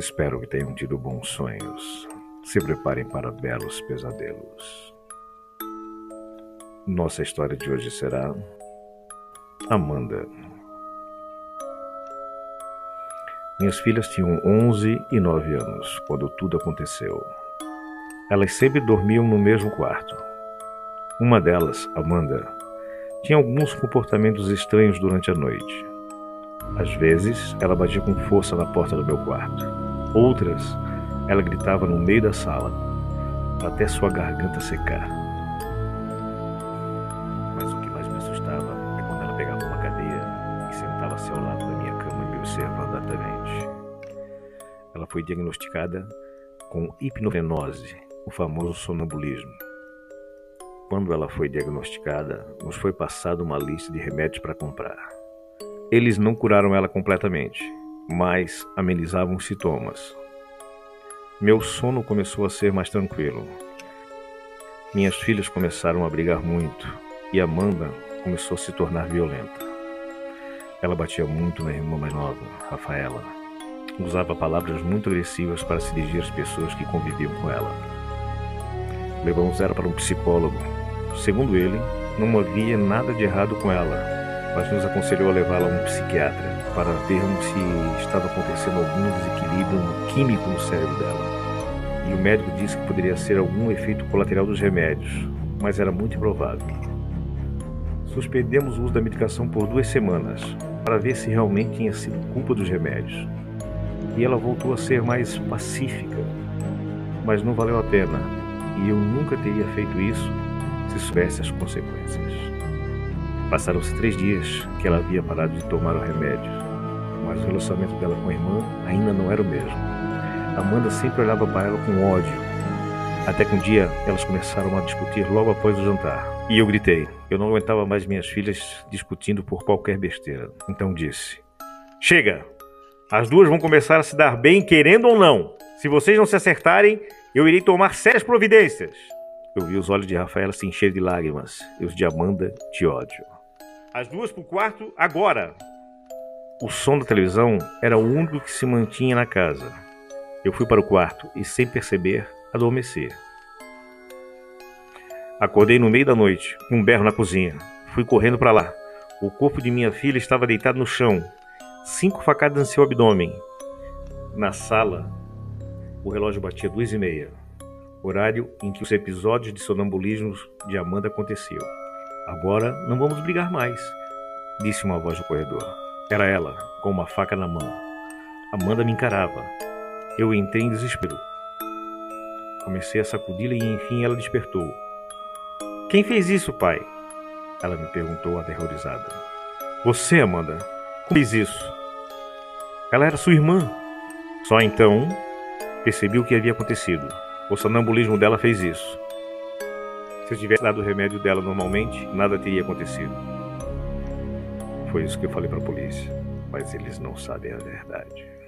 Espero que tenham tido bons sonhos. Se preparem para belos pesadelos. Nossa história de hoje será Amanda. Minhas filhas tinham 11 e 9 anos quando tudo aconteceu. Elas sempre dormiam no mesmo quarto. Uma delas, Amanda, tinha alguns comportamentos estranhos durante a noite. Às vezes, ela batia com força na porta do meu quarto. Outras, ela gritava no meio da sala, até sua garganta secar. Mas o que mais me assustava é quando ela pegava uma cadeira e sentava-se ao lado da minha cama me observando atentamente. Ela foi diagnosticada com hipnofrenose, o famoso sonambulismo. Quando ela foi diagnosticada, nos foi passada uma lista de remédios para comprar. Eles não curaram ela completamente, mas amenizavam os sintomas. Meu sono começou a ser mais tranquilo. Minhas filhas começaram a brigar muito e Amanda começou a se tornar violenta. Ela batia muito na irmã mais nova, Rafaela. Usava palavras muito agressivas para se dirigir às pessoas que conviviam com ela. Levamos ela para um psicólogo. Segundo ele, não havia nada de errado com ela, mas nos aconselhou a levá-la a um psiquiatra para vermos se estava acontecendo algum desequilíbrio químico no cérebro dela. E o médico disse que poderia ser algum efeito colateral dos remédios, mas era muito improvável. Suspendemos o uso da medicação por duas semanas para ver se realmente tinha sido culpa dos remédios. E ela voltou a ser mais pacífica, mas não valeu a pena, e eu nunca teria feito isso se soubesse as consequências. Passaram-se três dias que ela havia parado de tomar o remédio, mas o relacionamento dela com a irmã ainda não era o mesmo. Amanda sempre olhava para ela com ódio, até que um dia elas começaram a discutir logo após o jantar. E eu gritei. Eu não aguentava mais minhas filhas discutindo por qualquer besteira. Então disse: Chega! As duas vão começar a se dar bem, querendo ou não. Se vocês não se acertarem, eu irei tomar sérias providências. Eu vi os olhos de Rafaela se encher de lágrimas e os de Amanda de ódio. As duas pro quarto agora! O som da televisão era o único que se mantinha na casa. Eu fui para o quarto e, sem perceber, adormeci. Acordei no meio da noite, com um berro na cozinha. Fui correndo para lá. O corpo de minha filha estava deitado no chão, cinco facadas em seu abdômen. Na sala, o relógio batia duas e meia, horário em que os episódios de sonambulismo de Amanda aconteciam. Agora não vamos brigar mais, disse uma voz do corredor. Era ela, com uma faca na mão. Amanda me encarava. Eu entrei em desespero. Comecei a sacudi-la e enfim ela despertou. Quem fez isso, pai? Ela me perguntou aterrorizada. Você, Amanda. Como fez isso? Ela era sua irmã. Só então percebi o que havia acontecido. O sonambulismo dela fez isso. Se eu tivesse dado o remédio dela normalmente, nada teria acontecido. Foi isso que eu falei para a polícia, mas eles não sabem a verdade.